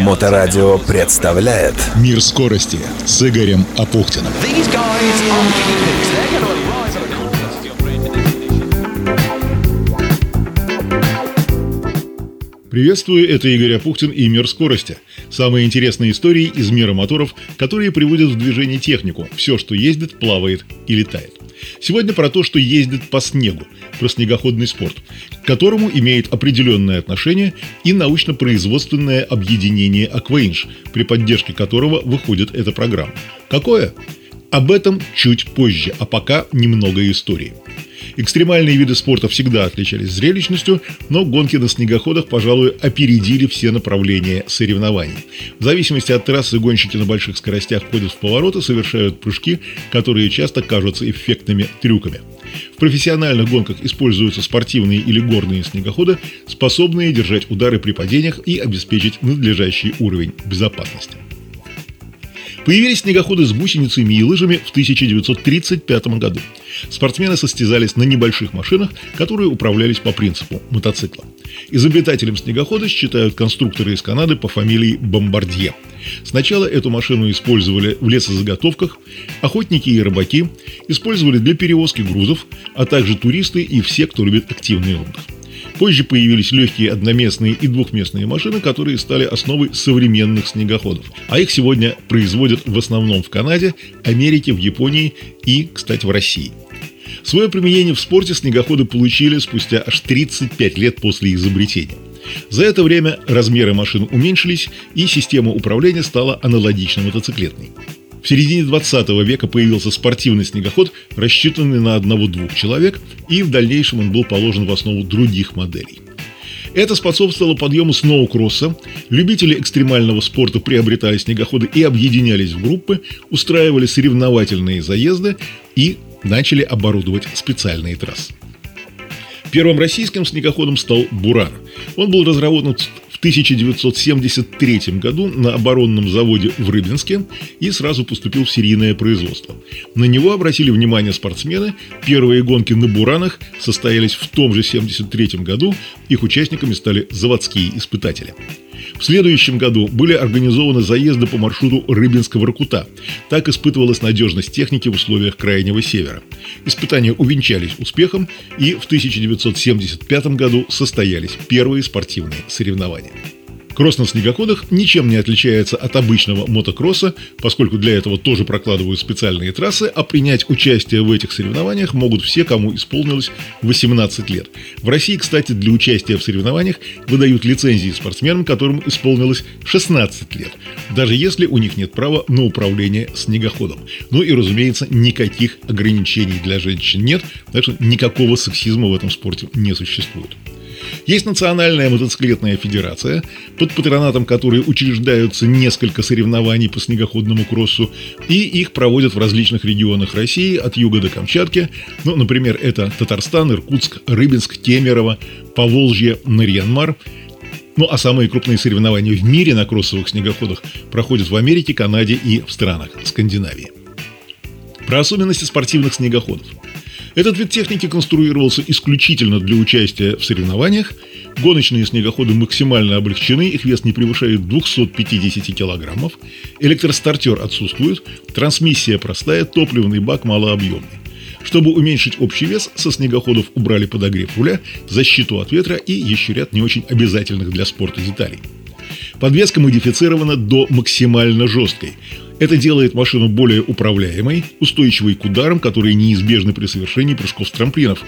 Моторадио представляет Мир скорости с Игорем Апухтиным. Приветствую, это Игорь Апухтин и «Мир скорости». Самые интересные истории из мира моторов, которые приводят в движение технику. Все, что ездит, плавает и летает. Сегодня про то, что ездит по снегу, про снегоходный спорт, к которому имеет определенное отношение и научно-производственное объединение «Акваинж», при поддержке которого выходит эта программа. Какое? Об этом чуть позже, а пока немного истории. Экстремальные виды спорта всегда отличались зрелищностью, но гонки на снегоходах, пожалуй, опередили все направления соревнований. В зависимости от трассы гонщики на больших скоростях ходят в повороты, совершают прыжки, которые часто кажутся эффектными трюками. В профессиональных гонках используются спортивные или горные снегоходы, способные держать удары при падениях и обеспечить надлежащий уровень безопасности. Появились снегоходы с гусеницами и лыжами в 1935 году. Спортсмены состязались на небольших машинах, которые управлялись по принципу мотоцикла. Изобретателем снегохода считают конструкторы из Канады по фамилии Бомбардье. Сначала эту машину использовали в лесозаготовках, охотники и рыбаки, использовали для перевозки грузов, а также туристы и все, кто любит активный отдых. Позже появились легкие одноместные и двухместные машины, которые стали основой современных снегоходов. А их сегодня производят в основном в Канаде, Америке, в Японии и, кстати, в России. Свое применение в спорте снегоходы получили спустя аж 35 лет после изобретения. За это время размеры машин уменьшились, и система управления стала аналогично мотоциклетной. В середине 20 века появился спортивный снегоход, рассчитанный на одного-двух человек, и в дальнейшем он был положен в основу других моделей. Это способствовало подъему сноукросса. Любители экстремального спорта приобретали снегоходы и объединялись в группы, устраивали соревновательные заезды и начали оборудовать специальные трассы. Первым российским снегоходом стал «Буран». Он был разработан 1973 году на оборонном заводе в Рыбинске и сразу поступил в серийное производство. На него обратили внимание спортсмены. Первые гонки на Буранах состоялись в том же 1973 году. Их участниками стали заводские испытатели. В следующем году были организованы заезды по маршруту Рыбинского-Ракута. Так испытывалась надежность техники в условиях Крайнего Севера. Испытания увенчались успехом, и в 1975 году состоялись первые спортивные соревнования. Кросс на снегоходах ничем не отличается от обычного мотокросса, поскольку для этого тоже прокладывают специальные трассы, а принять участие в этих соревнованиях могут все, кому исполнилось 18 лет. В России, кстати, для участия в соревнованиях выдают лицензии спортсменам, которым исполнилось 16 лет, даже если у них нет права на управление снегоходом. Ну и, разумеется, никаких ограничений для женщин нет, так что никакого сексизма в этом спорте не существует. Есть Национальная мотоциклетная федерация, под патронатом которой учреждаются несколько соревнований по снегоходному кроссу, и их проводят в различных регионах России, от юга до Камчатки. Ну, например, это Татарстан, Иркутск, Рыбинск, Кемерово, Поволжье, Нарьянмар. Ну а самые крупные соревнования в мире на кроссовых снегоходах проходят в Америке, Канаде и в странах Скандинавии. Про особенности спортивных снегоходов – этот вид техники конструировался исключительно для участия в соревнованиях. Гоночные снегоходы максимально облегчены, их вес не превышает 250 килограммов. Электростартер отсутствует, трансмиссия простая, топливный бак малообъемный. Чтобы уменьшить общий вес, со снегоходов убрали подогрев руля, защиту от ветра и еще ряд не очень обязательных для спорта деталей. Подвеска модифицирована до максимально жесткой. Это делает машину более управляемой, устойчивой к ударам, которые неизбежны при совершении прыжков с трамплинов.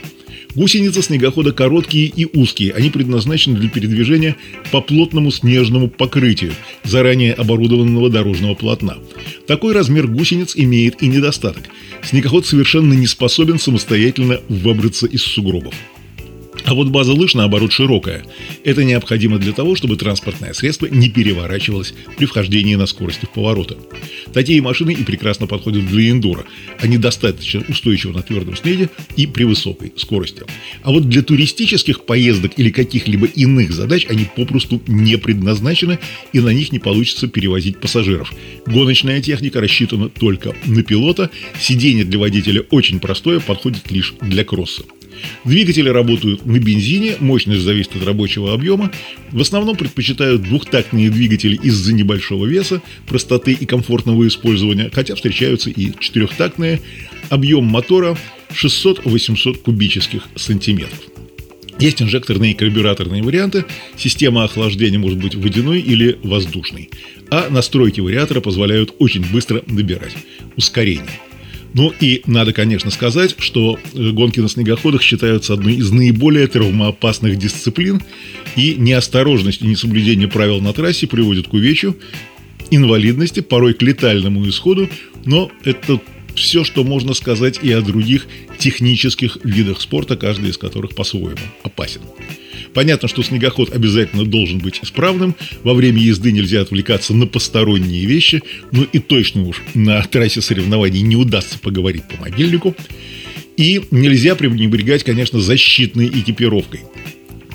Гусеницы снегохода короткие и узкие, они предназначены для передвижения по плотному снежному покрытию, заранее оборудованного дорожного полотна. Такой размер гусениц имеет и недостаток. Снегоход совершенно не способен самостоятельно выбраться из сугробов. А вот база лыж, наоборот, широкая. Это необходимо для того, чтобы транспортное средство не переворачивалось при вхождении на скорости в повороты. Такие машины и прекрасно подходят для эндуро. Они достаточно устойчивы на твердом снеге и при высокой скорости. А вот для туристических поездок или каких-либо иных задач они попросту не предназначены, и на них не получится перевозить пассажиров. Гоночная техника рассчитана только на пилота, сиденье для водителя очень простое, подходит лишь для кросса. Двигатели работают на бензине, мощность зависит от рабочего объема. В основном предпочитают двухтактные двигатели из-за небольшого веса, простоты и комфортного использования, хотя встречаются и четырехтактные. Объем мотора 600-800 кубических сантиметров. Есть инжекторные и карбюраторные варианты. Система охлаждения может быть водяной или воздушной. А настройки вариатора позволяют очень быстро набирать ускорение. Ну и надо, конечно, сказать, что э, гонки на снегоходах считаются одной из наиболее травмоопасных дисциплин, и неосторожность и несоблюдение правил на трассе приводят к увечью, инвалидности, порой к летальному исходу, но это все, что можно сказать и о других технических видах спорта, каждый из которых по-своему опасен. Понятно, что снегоход обязательно должен быть исправным, во время езды нельзя отвлекаться на посторонние вещи, ну и точно уж на трассе соревнований не удастся поговорить по мобильнику. И нельзя пренебрегать, конечно, защитной экипировкой.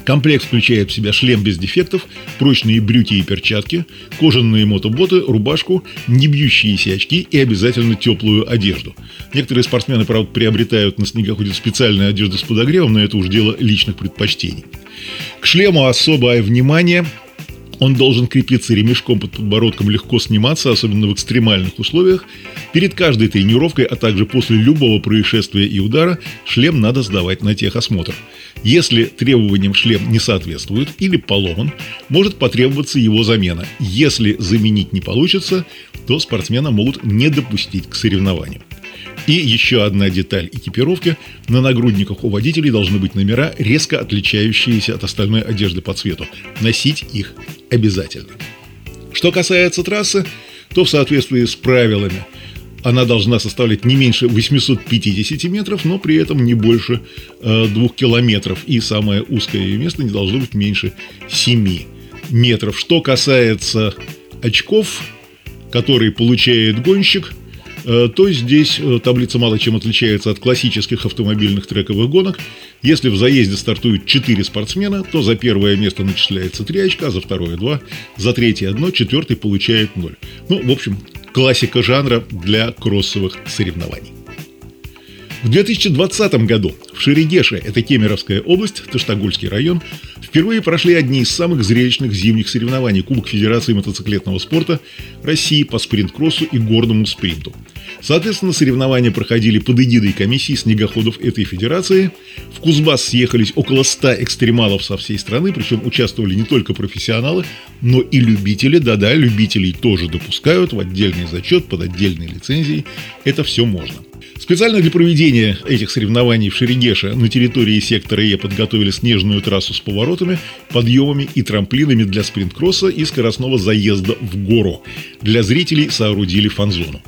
Комплект включает в себя шлем без дефектов, прочные брюки и перчатки, кожаные мотоботы, рубашку, не бьющиеся очки и обязательно теплую одежду. Некоторые спортсмены, правда, приобретают на снегоходе специальную одежду с подогревом, но это уже дело личных предпочтений. К шлему особое внимание он должен крепиться ремешком под подбородком, легко сниматься, особенно в экстремальных условиях. Перед каждой тренировкой, а также после любого происшествия и удара, шлем надо сдавать на техосмотр. Если требованиям шлем не соответствует или поломан, может потребоваться его замена. Если заменить не получится, то спортсмена могут не допустить к соревнованию. И еще одна деталь экипировки. На нагрудниках у водителей должны быть номера, резко отличающиеся от остальной одежды по цвету. Носить их обязательно. Что касается трассы, то в соответствии с правилами она должна составлять не меньше 850 метров, но при этом не больше э, 2 километров. И самое узкое ее место не должно быть меньше 7 метров. Что касается очков, которые получает гонщик – то здесь э, таблица мало чем отличается от классических автомобильных трековых гонок. Если в заезде стартуют 4 спортсмена, то за первое место начисляется 3 очка, за второе 2, за третье 1, четвертый получает 0. Ну, в общем, классика жанра для кроссовых соревнований. В 2020 году в Шерегеше, это Кемеровская область, Таштагульский район, впервые прошли одни из самых зрелищных зимних соревнований Кубок Федерации мотоциклетного спорта России по спринт-кроссу и горному спринту. Соответственно, соревнования проходили под эгидой комиссии снегоходов этой федерации. В Кузбасс съехались около 100 экстремалов со всей страны, причем участвовали не только профессионалы, но и любители. Да-да, любителей тоже допускают в отдельный зачет под отдельной лицензией. Это все можно. Специально для проведения этих соревнований в Шерегеше на территории сектора Е подготовили снежную трассу с поворотами, подъемами и трамплинами для спринт-кросса и скоростного заезда в гору. Для зрителей соорудили фан-зону.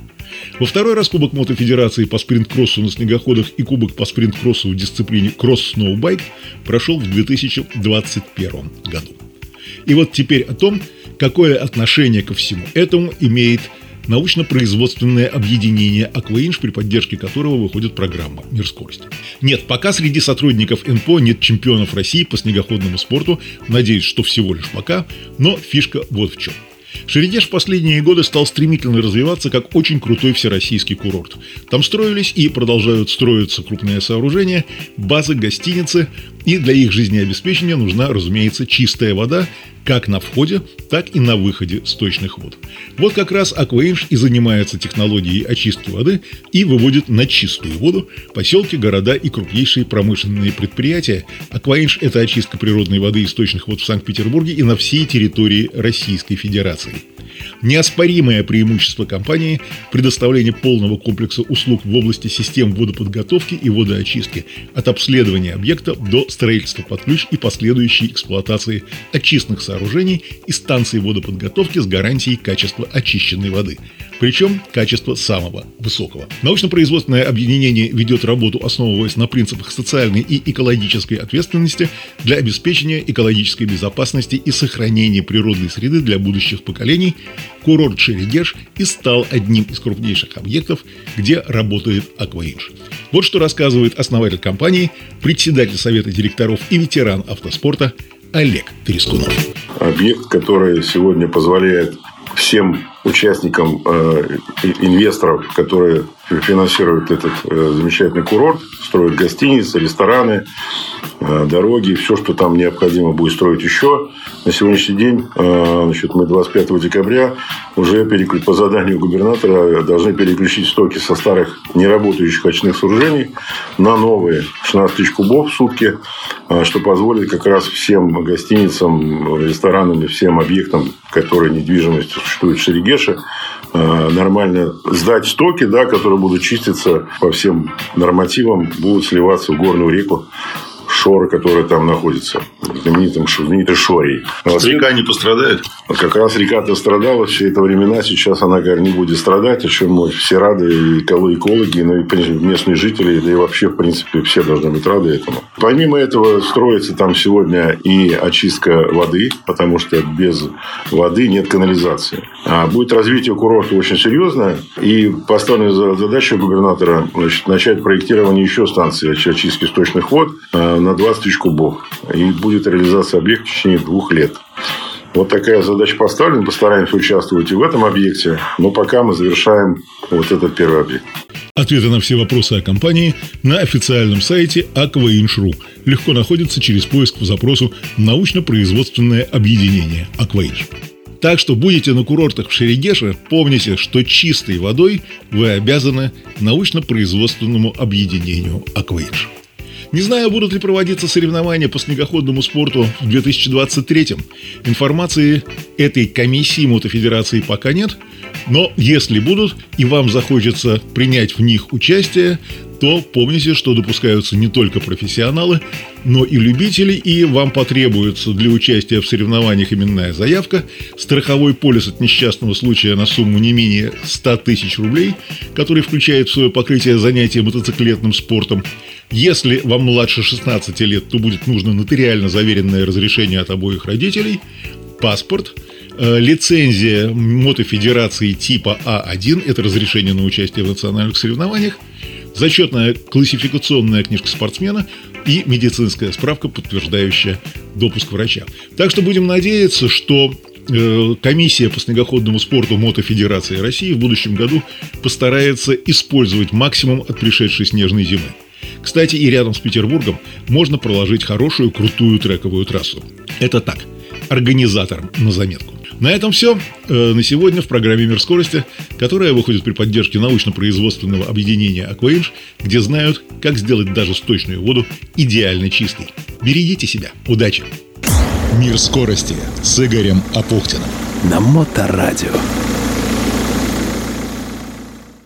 Во второй раз Кубок Мотофедерации по спринт-кроссу на снегоходах и Кубок по спринт-кроссу в дисциплине кросс-сноубайк прошел в 2021 году. И вот теперь о том, какое отношение ко всему этому имеет научно-производственное объединение «Акваинж», при поддержке которого выходит программа «Мир скорости». Нет, пока среди сотрудников НПО нет чемпионов России по снегоходному спорту, надеюсь, что всего лишь пока, но фишка вот в чем – Шерегеш в последние годы стал стремительно развиваться как очень крутой всероссийский курорт. Там строились и продолжают строиться крупные сооружения, базы, гостиницы, и для их жизнеобеспечения нужна, разумеется, чистая вода, как на входе, так и на выходе сточных вод. Вот как раз Акваинж и занимается технологией очистки воды и выводит на чистую воду поселки, города и крупнейшие промышленные предприятия. Акваинж – это очистка природной воды источных вод в Санкт-Петербурге и на всей территории Российской Федерации. Неоспоримое преимущество компании – предоставление полного комплекса услуг в области систем водоподготовки и водоочистки, от обследования объекта до строительства под ключ и последующей эксплуатации очистных сооружений и станций водоподготовки с гарантией качества очищенной воды. Причем качество самого высокого. Научно-производственное объединение ведет работу, основываясь на принципах социальной и экологической ответственности для обеспечения экологической безопасности и сохранения природной среды для будущих поколений. Курорт Шерегеш и стал одним из крупнейших объектов, где работает Акваинж. Вот что рассказывает основатель компании, председатель совета директоров и ветеран автоспорта Олег Трескунов. Объект, который сегодня позволяет всем участникам э, инвесторов, которые финансируют этот э, замечательный курорт, строят гостиницы, рестораны, э, дороги, все, что там необходимо будет строить еще. На сегодняшний день, э, значит, мы 25 декабря уже по заданию губернатора должны переключить стоки со старых неработающих очных сооружений на новые. 16 тысяч кубов в сутки, что позволит как раз всем гостиницам, ресторанам и всем объектам, которые недвижимость существует в Шерегеше, нормально сдать стоки, да, которые будут чиститься по всем нормативам, будут сливаться в горную реку Шора, которая там находится, знаменитым, знаменитой Шорей. Вот. Река не пострадает? Как раз река-то страдала все это времена, сейчас она, говорит, не будет страдать, о чем мы все рады, и экологи, ну и местные жители, да и вообще, в принципе, все должны быть рады этому. Помимо этого, строится там сегодня и очистка воды, потому что без воды нет канализации. А будет развитие курорта очень серьезное, и поставлена задача губернатора значит, начать проектирование еще станции очистки сточных вод а, на 20 тысяч кубов. И будет реализация объекта в течение двух лет. Вот такая задача поставлена. Постараемся участвовать и в этом объекте. Но пока мы завершаем вот этот первый объект. Ответы на все вопросы о компании на официальном сайте Aquainch.ru. Легко находится через поиск по запросу «Научно-производственное объединение Aquainch». Так что будете на курортах в Шерегеше, помните, что чистой водой вы обязаны научно-производственному объединению Aquainch. Не знаю, будут ли проводиться соревнования по снегоходному спорту в 2023 Информации этой комиссии мотофедерации пока нет, но если будут и вам захочется принять в них участие, то помните, что допускаются не только профессионалы, но и любители, и вам потребуется для участия в соревнованиях именная заявка, страховой полис от несчастного случая на сумму не менее 100 тысяч рублей, который включает в свое покрытие занятия мотоциклетным спортом, если вам младше 16 лет, то будет нужно нотариально заверенное разрешение от обоих родителей, паспорт, э, лицензия мотофедерации типа А1, это разрешение на участие в национальных соревнованиях, зачетная классификационная книжка спортсмена и медицинская справка, подтверждающая допуск врача. Так что будем надеяться, что э, комиссия по снегоходному спорту Мотофедерации России в будущем году постарается использовать максимум от пришедшей снежной зимы. Кстати, и рядом с Петербургом можно проложить хорошую крутую трековую трассу. Это так, организаторам на заметку. На этом все. Э, на сегодня в программе «Мир скорости», которая выходит при поддержке научно-производственного объединения «Акваинж», где знают, как сделать даже сточную воду идеально чистой. Берегите себя. Удачи! «Мир скорости» с Игорем Апухтиным. На Моторадио.